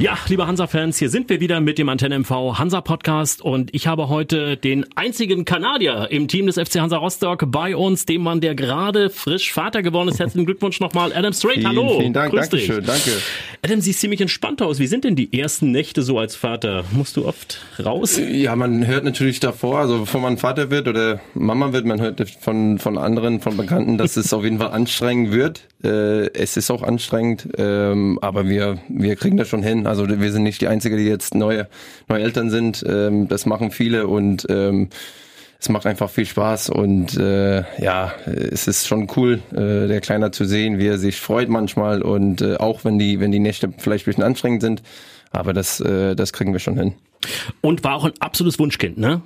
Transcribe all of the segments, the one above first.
Ja, liebe Hansa-Fans, hier sind wir wieder mit dem Antenne MV Hansa-Podcast und ich habe heute den einzigen Kanadier im Team des FC Hansa Rostock bei uns, dem Mann, der gerade frisch Vater geworden ist. Herzlichen Glückwunsch nochmal, Adam. Vielen, Hallo. Vielen Dank, Grüß dich. Dankeschön, danke. Adam, siehst ziemlich entspannt aus. Wie sind denn die ersten Nächte so als Vater? Musst du oft raus? Ja, man hört natürlich davor, also bevor man Vater wird oder Mama wird, man hört von, von anderen, von Bekannten, dass es auf jeden Fall anstrengend wird. Äh, es ist auch anstrengend, ähm, aber wir, wir kriegen das schon hin. Also wir sind nicht die Einzige, die jetzt neue, neue Eltern sind. Ähm, das machen viele und ähm, es macht einfach viel Spaß und äh, ja, es ist schon cool, äh, der Kleiner zu sehen, wie er sich freut manchmal und äh, auch wenn die, wenn die Nächte vielleicht ein bisschen anstrengend sind, aber das, äh, das kriegen wir schon hin. Und war auch ein absolutes Wunschkind, ne?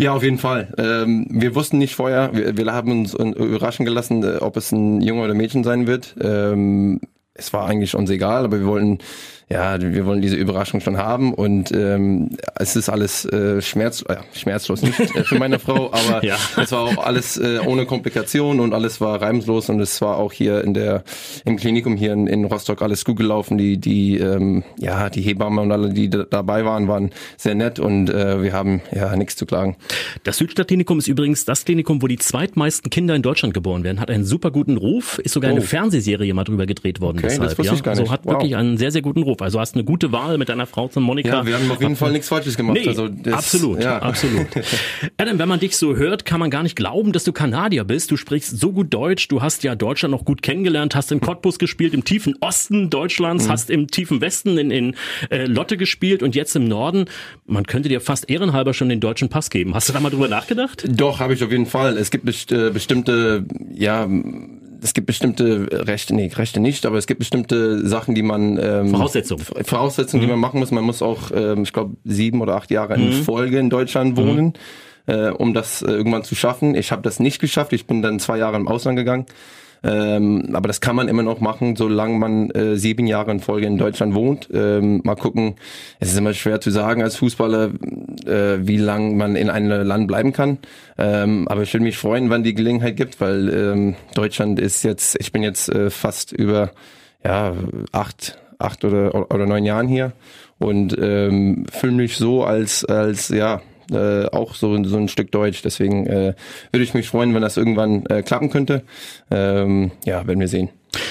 Ja, auf jeden Fall. Ähm, wir wussten nicht vorher, wir, wir haben uns überraschen gelassen, äh, ob es ein Junge oder Mädchen sein wird. Ähm, es war eigentlich uns egal, aber wir wollten ja, wir wollen diese Überraschung schon haben und ähm, es ist alles äh, schmerz, äh, schmerzlos nicht äh, für meine Frau, aber ja. es war auch alles äh, ohne Komplikation und alles war reibungslos und es war auch hier in der im Klinikum hier in, in Rostock alles gut gelaufen. Die die ähm, ja die Hebamme und alle, die dabei waren, waren sehr nett und äh, wir haben ja nichts zu klagen. Das Südstadtklinikum ist übrigens das Klinikum, wo die zweitmeisten Kinder in Deutschland geboren werden. Hat einen super guten Ruf, ist sogar oh. eine Fernsehserie mal drüber gedreht worden. Okay, deshalb, das wusste ja. ich gar nicht. Also hat wow. wirklich einen sehr sehr guten Ruf. Also hast eine gute Wahl mit deiner Frau zum Monika. Ja, wir haben auf jeden Fall nichts Falsches gemacht. Nee, also das, absolut, ja. absolut. Adam, wenn man dich so hört, kann man gar nicht glauben, dass du Kanadier bist. Du sprichst so gut Deutsch. Du hast ja Deutschland noch gut kennengelernt, hast in Cottbus gespielt, im tiefen Osten Deutschlands, mhm. hast im tiefen Westen in, in äh, Lotte gespielt und jetzt im Norden. Man könnte dir fast ehrenhalber schon den deutschen Pass geben. Hast du da mal drüber nachgedacht? Doch, habe ich auf jeden Fall. Es gibt best, äh, bestimmte, ja, es gibt bestimmte Rechte, nee, Rechte nicht, aber es gibt bestimmte Sachen, die man ähm, Voraussetzungen, Voraussetzungen, mhm. die man machen muss. Man muss auch, ähm, ich glaube, sieben oder acht Jahre in mhm. Folge in Deutschland wohnen, mhm. äh, um das äh, irgendwann zu schaffen. Ich habe das nicht geschafft. Ich bin dann zwei Jahre im Ausland gegangen. Ähm, aber das kann man immer noch machen, solange man äh, sieben Jahre in Folge in Deutschland wohnt. Ähm, mal gucken, es ist immer schwer zu sagen als Fußballer, äh, wie lang man in einem Land bleiben kann. Ähm, aber ich würde mich freuen, wann die Gelegenheit gibt, weil ähm, Deutschland ist jetzt, ich bin jetzt äh, fast über ja, acht, acht oder, oder neun Jahren hier und ähm, fühle mich so als, als ja, äh, auch so, so ein Stück Deutsch. Deswegen äh, würde ich mich freuen, wenn das irgendwann äh, klappen könnte. Ähm, ja, werden wir sehen.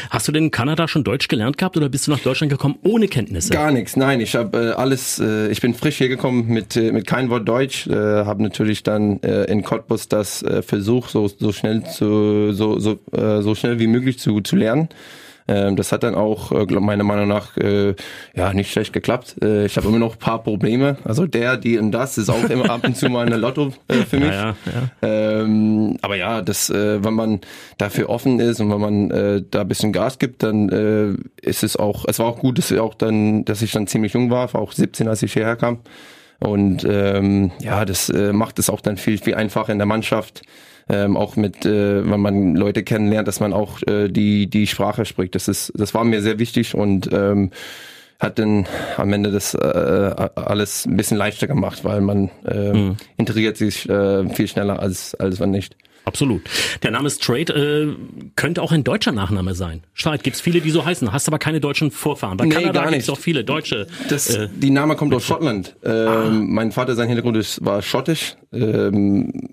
Hast du denn in Kanada schon Deutsch gelernt gehabt oder bist du nach Deutschland gekommen ohne Kenntnisse? Gar nichts, nein. Ich habe äh, alles, äh, ich bin frisch hier gekommen mit, äh, mit kein Wort Deutsch. Äh, habe natürlich dann äh, in Cottbus das äh, versucht, so, so schnell zu, so, so, äh, so schnell wie möglich zu, zu lernen. Ähm, das hat dann auch äh, meiner Meinung nach äh, ja nicht schlecht geklappt. Äh, ich habe immer noch ein paar Probleme. Also der, die und das ist auch immer ab und zu mal eine Lotto äh, für mich. Ja, ja, ja. Ähm, aber ja, das, äh, wenn man dafür offen ist und wenn man äh, da ein bisschen Gas gibt, dann ist es auch. Es war auch gut, dass ich auch dann, dass ich dann ziemlich jung war, war auch 17, als ich hierher kam. Und ähm, ja, das macht es auch dann viel, viel einfacher in der Mannschaft ähm, auch mit, äh, wenn man Leute kennenlernt, dass man auch äh, die die Sprache spricht. Das ist, das war mir sehr wichtig und ähm, hat dann am Ende das äh, alles ein bisschen leichter gemacht, weil man äh, mhm. integriert sich äh, viel schneller als als wenn nicht. Absolut. Der Name Straight äh, könnte auch ein deutscher Nachname sein. Straight gibt's viele, die so heißen. Hast aber keine deutschen Vorfahren. Bei nee, Kanada gibt's auch viele Deutsche. Das, äh, die Name kommt aus Schottland. Ähm, ah. Mein Vater, sein Hintergrund ist, war schottisch. Ähm,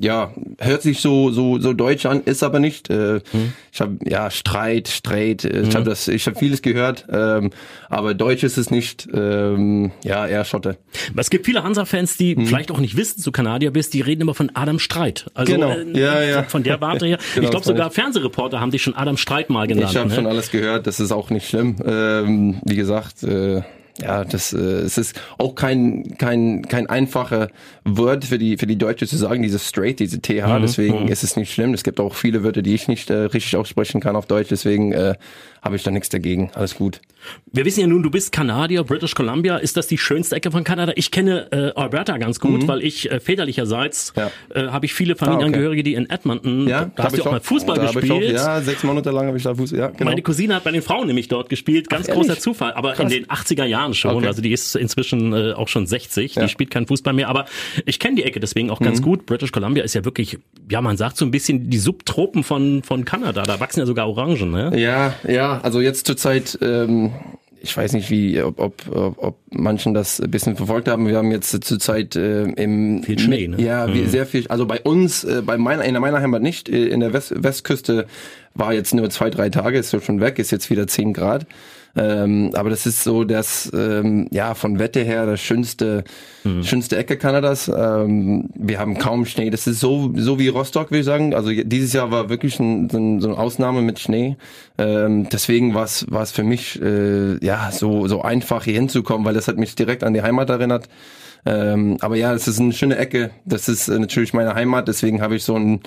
ja, hört sich so so so deutsch an, ist aber nicht. Äh, hm. Ich habe ja Streit, Streit. Äh, ich hm. habe das, ich habe vieles gehört, ähm, aber Deutsch ist es nicht. Ähm, ja, eher Schotte. Es gibt viele Hansa-Fans, die hm. vielleicht auch nicht wissen, dass du Kanadier bist. Die reden immer von Adam Streit. Also genau. Äh, ja, ja. Von der Warte her. genau, ich glaube sogar. Fernsehreporter haben dich schon Adam Streit mal genannt. Ich habe ne? schon alles gehört. Das ist auch nicht schlimm. Ähm, wie gesagt. Äh, ja, das äh, es ist auch kein kein kein einfacher Wort für die für die Deutsche zu sagen, diese straight, diese TH. Mhm. Deswegen mhm. ist es nicht schlimm. Es gibt auch viele Wörter, die ich nicht äh, richtig aussprechen kann auf Deutsch. Deswegen äh, habe ich da nichts dagegen. Alles gut. Wir wissen ja nun, du bist Kanadier, British Columbia. Ist das die schönste Ecke von Kanada? Ich kenne äh, Alberta ganz gut, mhm. weil ich äh, väterlicherseits ja. äh, habe ich viele Familienangehörige, ah, okay. die in Edmonton, ja, da hast du auch mal Fußball da gespielt. Auch, ja, sechs Monate lang habe ich da Fußball, ja, genau. Meine Cousine hat bei den Frauen nämlich dort gespielt, ganz Ach, großer Zufall, aber Krass. in den 80er Jahren schon, okay. also die ist inzwischen äh, auch schon 60, ja. die spielt keinen Fußball mehr, aber ich kenne die Ecke deswegen auch ganz mhm. gut. British Columbia ist ja wirklich, ja man sagt so ein bisschen die Subtropen von, von Kanada, da wachsen ja sogar Orangen, ne? Ja, ja, also jetzt zurzeit ähm, ich weiß nicht, wie, ob, ob, ob manchen das ein bisschen verfolgt haben. Wir haben jetzt zurzeit äh, im viel Schnee, ne? Ja, mhm. sehr viel. Also bei uns, äh, bei meiner, in meiner Heimat nicht. Äh, in der West, Westküste war jetzt nur zwei, drei Tage, ist schon weg, ist jetzt wieder zehn Grad. Ähm, aber das ist so das, ähm, ja, von Wette her das schönste, mhm. schönste Ecke Kanadas. Ähm, wir haben kaum Schnee. Das ist so, so wie Rostock, würde ich sagen. Also dieses Jahr war wirklich ein, so, ein, so eine Ausnahme mit Schnee. Ähm, deswegen war es, für mich, äh, ja, so, so einfach hier hinzukommen, weil das hat mich direkt an die Heimat erinnert. Ähm, aber ja, es ist eine schöne Ecke. Das ist äh, natürlich meine Heimat. Deswegen habe ich so ein,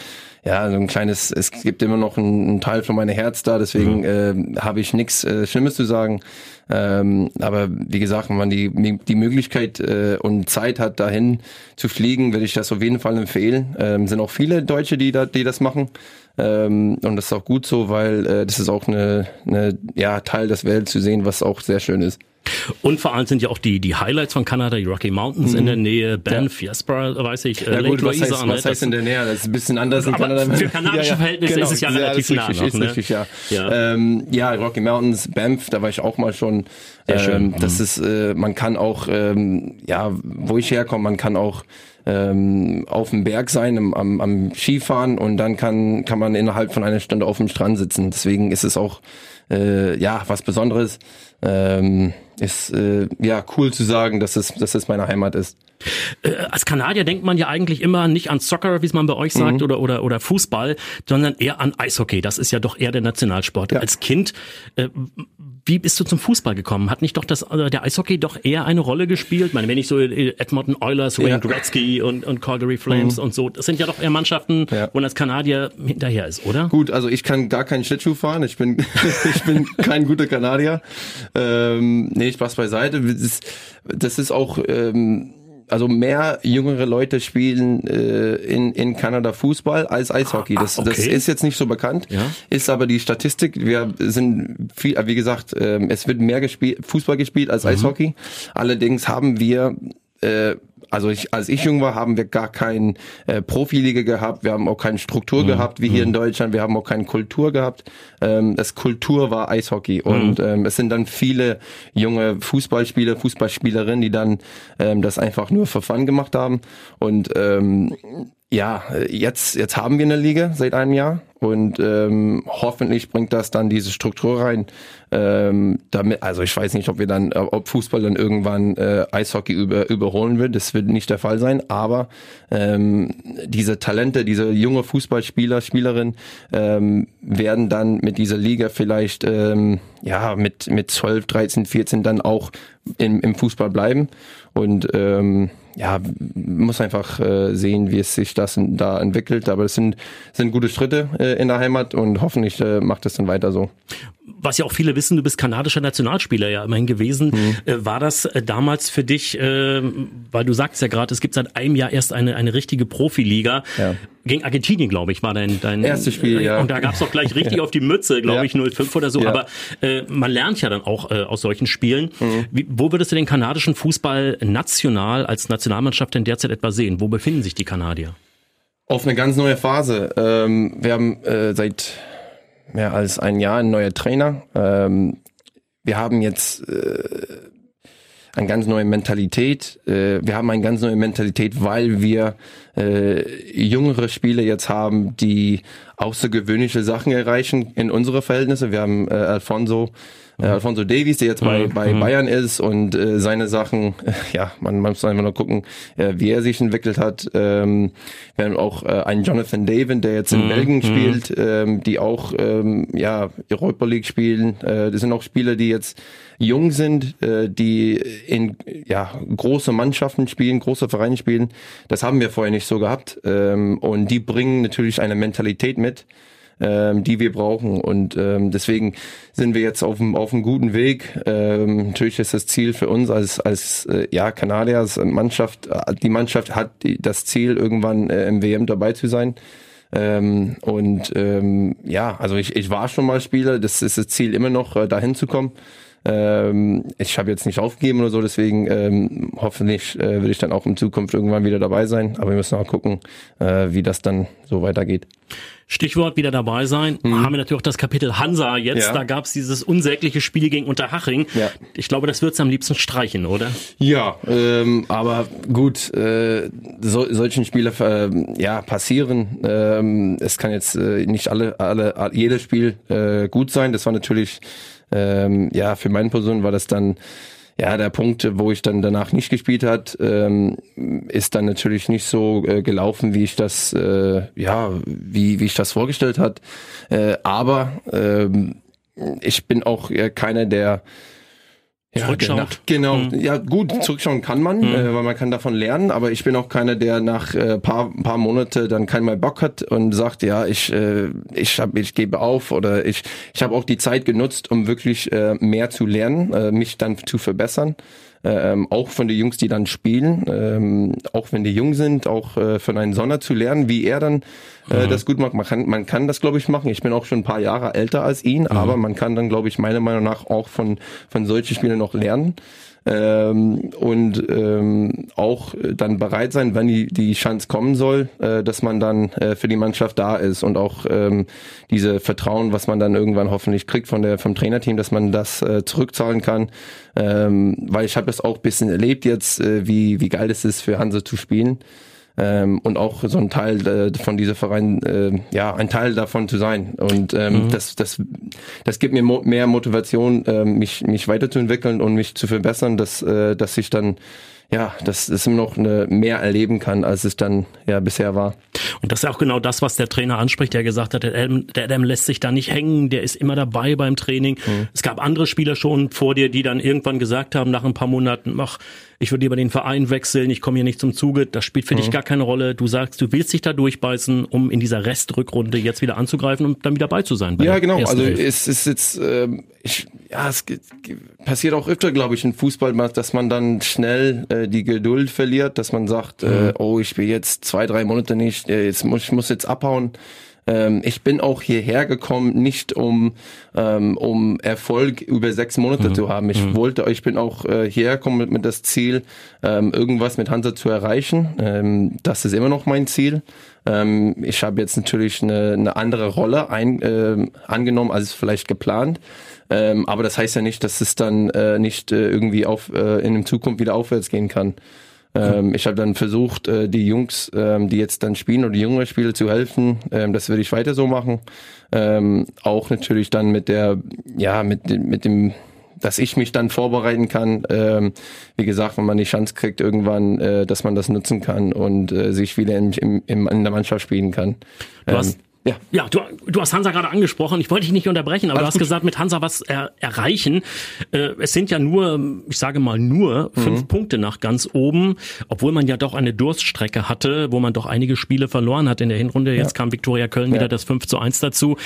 ja, so ein kleines, es gibt immer noch einen, Teil von meinem Herz da. Deswegen mhm. äh, habe ich nichts äh, Schlimmes zu sagen. Ähm, aber wie gesagt, wenn man die, die Möglichkeit äh, und Zeit hat, dahin zu fliegen, würde ich das auf jeden Fall empfehlen. Ähm, sind auch viele Deutsche, die, da, die das machen. Ähm, und das ist auch gut so, weil äh, das ist auch eine, eine ja, Teil des Welt zu sehen, was auch sehr schön ist. Und vor allem sind ja auch die, die Highlights von Kanada, die Rocky Mountains mhm. in der Nähe, Banff, ja. Jasper, weiß ich, äh, ja, gut, was, heißt, was heißt in der Nähe? Das ist ein bisschen anders in Kanada. Für kanadische ja, Verhältnisse genau. ist es ja, relativ nah richtig, noch, ist ne? richtig, ja. Ja. Ähm, ja, Rocky Mountains, Banff, da war ich auch mal schon. Sehr schön. Ähm, das mhm. ist, äh, man kann auch, ähm, ja, wo ich herkomme, man kann auch ähm, auf dem Berg sein, am, am, am Skifahren und dann kann, kann man innerhalb von einer Stunde auf dem Strand sitzen. Deswegen ist es auch äh, ja was Besonderes. Ähm, ist äh, ja cool zu sagen, dass es, dass es meine Heimat ist. Äh, als Kanadier denkt man ja eigentlich immer nicht an Soccer, wie es man bei euch sagt, mhm. oder, oder, oder Fußball, sondern eher an Eishockey. Das ist ja doch eher der Nationalsport. Ja. Als Kind, äh, wie bist du zum Fußball gekommen? Hat nicht doch das, also der Eishockey doch eher eine Rolle gespielt? Ich meine, wenn ich so äh, Edmonton Oilers, Wayne ja. Gretzky und, und Calgary Flames mhm. und so, das sind ja doch eher Mannschaften, ja. wo das Kanadier hinterher ist, oder? Gut, also ich kann gar keinen Schlittschuh fahren. Ich bin, ich bin kein guter Kanadier. Ähm, nee, Spaß beiseite. Das, das ist auch, ähm, also mehr jüngere Leute spielen äh, in, in Kanada Fußball als Eishockey. Das, ah, okay. das ist jetzt nicht so bekannt, ja. ist aber die Statistik. Wir sind viel, wie gesagt, äh, es wird mehr gespielt, Fußball gespielt als mhm. Eishockey. Allerdings haben wir äh, also ich, als ich jung war, haben wir gar kein äh, Profiliga gehabt, wir haben auch keine Struktur mhm. gehabt wie hier mhm. in Deutschland, wir haben auch keine Kultur gehabt. Ähm, das Kultur war Eishockey mhm. und ähm, es sind dann viele junge Fußballspieler, Fußballspielerinnen, die dann ähm, das einfach nur für Fun gemacht haben und ähm, ja, jetzt, jetzt haben wir eine Liga seit einem Jahr und ähm, hoffentlich bringt das dann diese Struktur rein. Ähm, damit, also ich weiß nicht, ob wir dann, äh, ob Fußball dann irgendwann äh, Eishockey über, überholen wird. Das wird nicht der Fall sein. Aber ähm, diese Talente, diese junge Fußballspieler, Spielerin ähm, werden dann mit dieser Liga vielleicht ähm, ja mit mit 12, 13, 14 dann auch im, im Fußball bleiben und ähm, ja, muss einfach äh, sehen, wie es sich das da entwickelt. Aber es sind, sind gute Schritte äh, in der Heimat und hoffentlich äh, macht es dann weiter so was ja auch viele wissen, du bist kanadischer Nationalspieler ja immerhin gewesen. Mhm. Äh, war das äh, damals für dich, äh, weil du sagst ja gerade, es gibt seit einem Jahr erst eine, eine richtige Profiliga. Ja. Gegen Argentinien, glaube ich, war dein, dein erstes Spiel, ja. Und da gab's auch gleich richtig ja. auf die Mütze, glaube ich, 05 oder so. Aber äh, man lernt ja dann auch äh, aus solchen Spielen. Mhm. Wie, wo würdest du den kanadischen Fußball national als Nationalmannschaft denn derzeit etwa sehen? Wo befinden sich die Kanadier? Auf eine ganz neue Phase. Ähm, wir haben äh, seit mehr als ein Jahr ein neuer Trainer. Ähm, wir haben jetzt äh, eine ganz neue Mentalität. Äh, wir haben eine ganz neue Mentalität, weil wir äh, jüngere Spieler jetzt haben, die außergewöhnliche Sachen erreichen in unsere Verhältnisse. Wir haben äh, Alfonso äh, Alfonso Davies, der jetzt bei, mhm. bei mhm. Bayern ist und äh, seine Sachen, äh, ja, man, man muss einfach nur gucken, äh, wie er sich entwickelt hat. Ähm, wir haben auch äh, einen Jonathan David, der jetzt in mhm. Belgien mhm. spielt, ähm, die auch ähm, ja Europa League spielen. Äh, das sind auch Spieler, die jetzt jung sind, äh, die in ja große Mannschaften spielen, große Vereine spielen. Das haben wir vorher nicht so gehabt. Ähm, und die bringen natürlich eine Mentalität mit ähm, die wir brauchen. Und ähm, deswegen sind wir jetzt auf einem auf einem guten Weg. Ähm, natürlich ist das Ziel für uns als als äh, ja Kanadier, als Mannschaft, äh, die Mannschaft hat das Ziel irgendwann äh, im WM dabei zu sein. Ähm, und ähm, ja, also ich, ich war schon mal Spieler, das ist das Ziel immer noch, äh, dahin zu kommen. Ähm, ich habe jetzt nicht aufgegeben oder so, deswegen ähm, hoffentlich äh, will ich dann auch in Zukunft irgendwann wieder dabei sein. Aber wir müssen auch gucken, äh, wie das dann so weitergeht. Stichwort wieder dabei sein. Mhm. Haben wir natürlich auch das Kapitel Hansa jetzt. Ja. Da gab es dieses unsägliche Spiel gegen Unterhaching. Ja. Ich glaube, das wird's am liebsten streichen, oder? Ja, ähm, aber gut, äh, so, solchen Spiele äh, ja passieren. Ähm, es kann jetzt äh, nicht alle, alle, jedes Spiel äh, gut sein. Das war natürlich ähm, ja, für meine Person war das dann ja, der Punkt, wo ich dann danach nicht gespielt hat, ähm, ist dann natürlich nicht so äh, gelaufen, wie ich das, äh, ja, wie, wie ich das vorgestellt hat. Äh, aber ähm, ich bin auch äh, keiner, der ja, zurückschaut. Genau, mhm. ja gut, zurückschauen kann man, mhm. äh, weil man kann davon lernen, aber ich bin auch keiner, der nach äh, paar paar Monate dann keinen mehr Bock hat und sagt, ja, ich äh, ich hab, ich gebe auf oder ich ich habe auch die Zeit genutzt, um wirklich äh, mehr zu lernen, äh, mich dann zu verbessern ähm, auch von den Jungs, die dann spielen, ähm, auch wenn die jung sind, auch äh, von einem Sonner zu lernen, wie er dann äh, mhm. das gut macht. Man kann, man kann das, glaube ich, machen. Ich bin auch schon ein paar Jahre älter als ihn, mhm. aber man kann dann, glaube ich, meiner Meinung nach auch von, von solchen Spielern noch lernen ähm, und ähm, auch dann bereit sein, wenn die, die Chance kommen soll, äh, dass man dann äh, für die Mannschaft da ist. Und auch ähm, diese Vertrauen, was man dann irgendwann hoffentlich kriegt von der vom Trainerteam, dass man das äh, zurückzahlen kann, ähm, weil ich habe es auch bisschen erlebt jetzt, äh, wie wie geil es ist für Hanse zu spielen ähm, und auch so ein Teil äh, von dieser Verein, äh, ja, ein Teil davon zu sein. Und ähm, mhm. das, das, das gibt mir mo mehr Motivation, äh, mich, mich weiterzuentwickeln und mich zu verbessern, dass, äh, dass ich dann ja, dass es noch eine mehr erleben kann, als es dann ja bisher war. Und das ist auch genau das, was der Trainer anspricht, der gesagt hat, der Adam, der Adam lässt sich da nicht hängen, der ist immer dabei beim Training. Mhm. Es gab andere Spieler schon vor dir, die dann irgendwann gesagt haben, nach ein paar Monaten, ach, ich würde lieber den Verein wechseln, ich komme hier nicht zum Zuge, das spielt für mhm. dich gar keine Rolle. Du sagst, du willst dich da durchbeißen, um in dieser Restrückrunde jetzt wieder anzugreifen und dann wieder dabei zu sein. Ja, genau. Also es ist jetzt, äh, ich, ja, es passiert auch öfter, glaube ich, in Fußball, dass man dann schnell äh, die Geduld verliert, dass man sagt, äh, mhm. äh, oh, ich spiele jetzt zwei, drei Monate nicht, äh, jetzt muss ich muss jetzt abhauen. Ähm, ich bin auch hierher gekommen, nicht um, ähm, um Erfolg über sechs Monate mhm. zu haben. Ich mhm. wollte, ich bin auch äh, hierher gekommen mit, mit das Ziel, ähm, irgendwas mit Hansa zu erreichen. Ähm, das ist immer noch mein Ziel. Ähm, ich habe jetzt natürlich eine, eine andere Rolle ein, äh, angenommen, als vielleicht geplant. Ähm, aber das heißt ja nicht, dass es dann äh, nicht äh, irgendwie auf äh, in der Zukunft wieder aufwärts gehen kann. Ähm, ich habe dann versucht, äh, die Jungs, ähm, die jetzt dann spielen oder die jüngeren Spieler zu helfen. Ähm, das würde ich weiter so machen. Ähm, auch natürlich dann mit der, ja, mit, mit dem dass ich mich dann vorbereiten kann. Ähm, wie gesagt, wenn man die Chance kriegt irgendwann, äh, dass man das nutzen kann und äh, sich wieder in, in, in der Mannschaft spielen kann. Du hast ähm, ja, ja du, du hast Hansa gerade angesprochen. Ich wollte dich nicht unterbrechen, aber Alles du hast gut. gesagt, mit Hansa was er, erreichen. Äh, es sind ja nur, ich sage mal nur, fünf mhm. Punkte nach ganz oben, obwohl man ja doch eine Durststrecke hatte, wo man doch einige Spiele verloren hat in der Hinrunde. Jetzt ja. kam Viktoria Köln ja. wieder das 5 zu 1 dazu.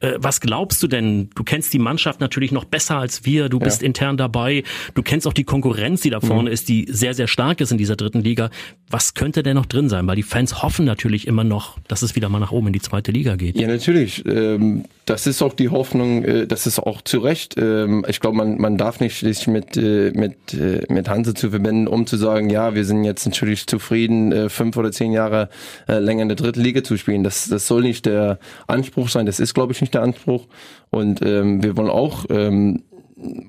Äh, was glaubst du denn? Du kennst die Mannschaft natürlich noch besser als wir. Du bist ja. intern dabei. Du kennst auch die Konkurrenz, die da vorne mhm. ist, die sehr, sehr stark ist in dieser dritten Liga. Was könnte denn noch drin sein? Weil die Fans hoffen natürlich immer noch, dass es wieder mal nach oben in die zweite Liga Liga geht. Ja, natürlich. Ähm, das ist auch die Hoffnung, äh, das ist auch zu Recht. Ähm, ich glaube, man, man darf nicht sich mit, äh, mit, äh, mit Hanse zu verbinden, um zu sagen, ja, wir sind jetzt natürlich zufrieden, fünf oder zehn Jahre länger in der dritten Liga zu spielen. Das, das soll nicht der Anspruch sein. Das ist, glaube ich, nicht der Anspruch. Und ähm, wir wollen auch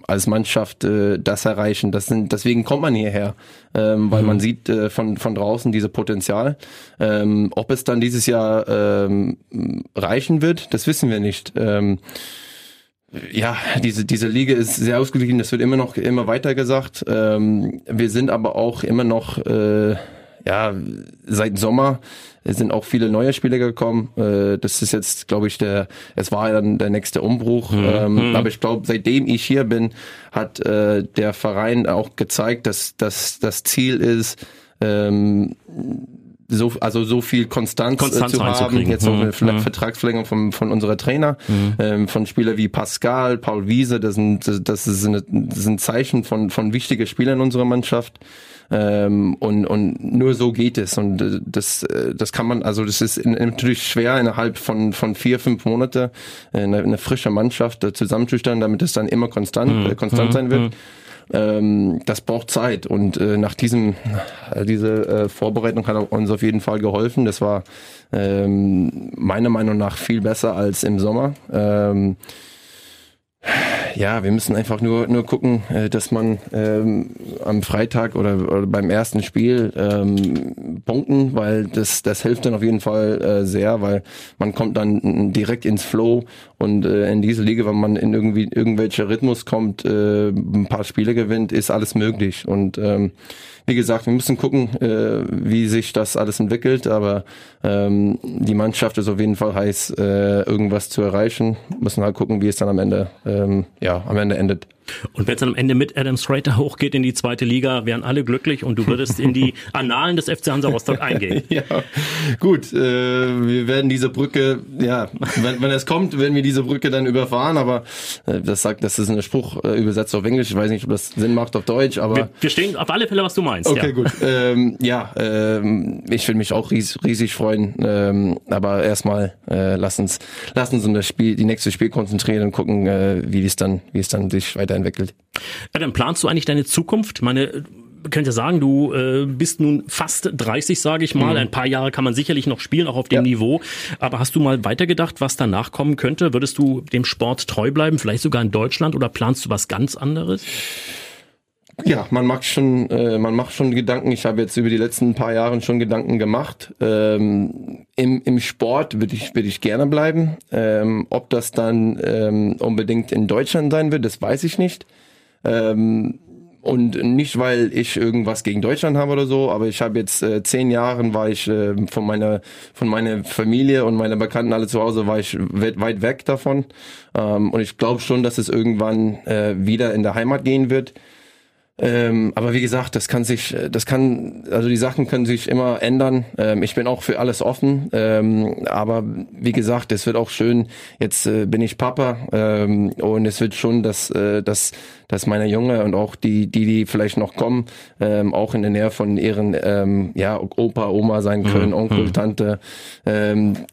als Mannschaft äh, das erreichen. Das sind, deswegen kommt man hierher, ähm, weil mhm. man sieht äh, von, von draußen diese Potenzial. Ähm, ob es dann dieses Jahr ähm, reichen wird, das wissen wir nicht. Ähm, ja, diese, diese Liga ist sehr ausgeglichen, das wird immer noch immer weiter gesagt. Ähm, wir sind aber auch immer noch äh, ja, seit Sommer sind auch viele neue Spieler gekommen. Äh, das ist jetzt, glaube ich, der, es war dann der nächste Umbruch. Mhm. Ähm, mhm. aber ich glaube, seitdem ich hier bin, hat äh, der Verein auch gezeigt, dass, dass das Ziel ist, ähm, so, also so viel Konstanz, Konstanz äh, zu haben. Jetzt auch eine Mhm. Vertragsverlängerung von, von unserer Trainer, ähm, von Spieler wie Pascal, Paul Wiese, das sind, das ist eine, das sind Zeichen von, von wichtigen Spielern in unserer Mannschaft. Ähm, und, und nur so geht es. Und äh, das, äh, das kann man, also das ist natürlich schwer innerhalb von, von vier, fünf Monate eine, eine frische Mannschaft zusammenzustellen, damit es dann immer konstant, äh, konstant sein wird. Ähm, das braucht Zeit und äh, nach diesem äh, diese äh, Vorbereitung hat uns auf jeden Fall geholfen. Das war ähm, meiner Meinung nach viel besser als im Sommer. Ähm, ja, wir müssen einfach nur nur gucken, äh, dass man ähm, am Freitag oder, oder beim ersten Spiel ähm, punkten, weil das das hilft dann auf jeden Fall äh, sehr, weil man kommt dann direkt ins Flow und äh, in diese Liga, wenn man in irgendwie irgendwelcher Rhythmus kommt, äh, ein paar Spiele gewinnt, ist alles möglich und ähm, wie gesagt, wir müssen gucken, äh, wie sich das alles entwickelt, aber ähm, die Mannschaft ist auf jeden Fall heiß, äh, irgendwas zu erreichen. Müssen halt gucken, wie es dann am Ende, ähm, ja, am Ende endet. Und wenn es dann am Ende mit Adam Strater hochgeht in die zweite Liga, wären alle glücklich und du würdest in die Annalen des FC Hansa Rostock eingehen. Ja, gut, äh, wir werden diese Brücke, ja, wenn, wenn es kommt, werden wir diese Brücke dann überfahren, aber äh, das sagt, das ist ein Spruch äh, übersetzt auf Englisch, ich weiß nicht, ob das Sinn macht auf Deutsch, aber... Wir, wir stehen auf alle Fälle, was du meinst. Okay, ja. gut. Ähm, ja, ähm, ich will mich auch ries riesig freuen. Ähm, aber erstmal äh, lass uns, lass uns um das Spiel, die nächste Spiel konzentrieren und gucken, äh, wie es dann, wie es dann sich weiterentwickelt. Adam, planst du eigentlich deine Zukunft? Ich meine, könnte ja sagen, du äh, bist nun fast 30, sage ich mal. Ein paar Jahre kann man sicherlich noch spielen, auch auf dem Ja. Niveau. Aber hast du mal weitergedacht, was danach kommen könnte? Würdest du dem Sport treu bleiben, vielleicht sogar in Deutschland oder planst du was ganz anderes? Ja, man macht schon, äh, man macht schon Gedanken. Ich habe jetzt über die letzten paar Jahre schon Gedanken gemacht. Ähm, im, Im Sport würde ich, würde ich gerne bleiben. Ähm, ob das dann ähm, unbedingt in Deutschland sein wird, das weiß ich nicht. Ähm, und nicht, weil ich irgendwas gegen Deutschland habe oder so, aber ich habe jetzt äh, zehn Jahren war ich äh, von meiner von meiner Familie und meiner Bekannten alle zu Hause war ich weit, weit weg davon ähm, und ich glaube schon, dass es irgendwann äh, wieder in der Heimat gehen wird. Ähm, aber wie gesagt, das kann sich, äh, das kann, also die Sachen können sich immer ändern. Ähm, ich bin auch für alles offen. Ähm, aber wie gesagt, es wird auch schön. Jetzt äh, bin ich Papa ähm, und es wird schon, dass, äh, dass, dass meine Junge und auch die, die, die vielleicht noch kommen, ähm, auch in der Nähe von ihren, ähm, ja, Opa, Oma sein können, Onkel, Tante.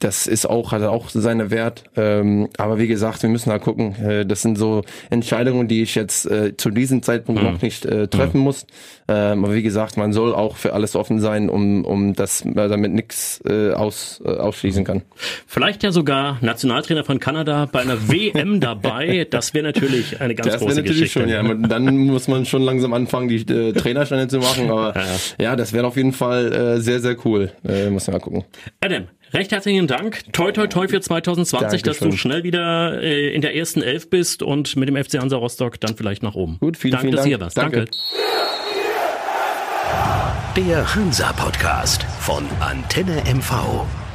Das ist auch, hat auch seine Wert. Aber wie gesagt, wir müssen halt gucken. Äh, das sind so Entscheidungen, die ich jetzt äh, zu diesem Zeitpunkt noch nicht äh, treffen muss. Ähm, aber wie gesagt, man soll auch für alles offen sein, um, um das äh, damit nichts äh, aus, äh, ausschließen kann. Vielleicht ja sogar Nationaltrainer von Kanada bei einer WM dabei. Das wäre natürlich eine ganz Das große natürlich Geschichte. schon, ja. Dann muss man schon langsam anfangen, die äh, Trainerstände zu machen. Aber ja, das wäre auf jeden Fall äh, sehr, sehr cool. Äh, muss man mal gucken. Adam, recht herzlichen Dank. Toi, toi, toi für 2020, dass du Dankeschön. schnell wieder äh, in der ersten Elf bist und mit dem FC Hansa Rostock dann vielleicht nach oben. Gut, vielen, Danke, vielen dass Dank. du hier warst. Danke. Danke. Der Hansa Podcast von Antenne MV.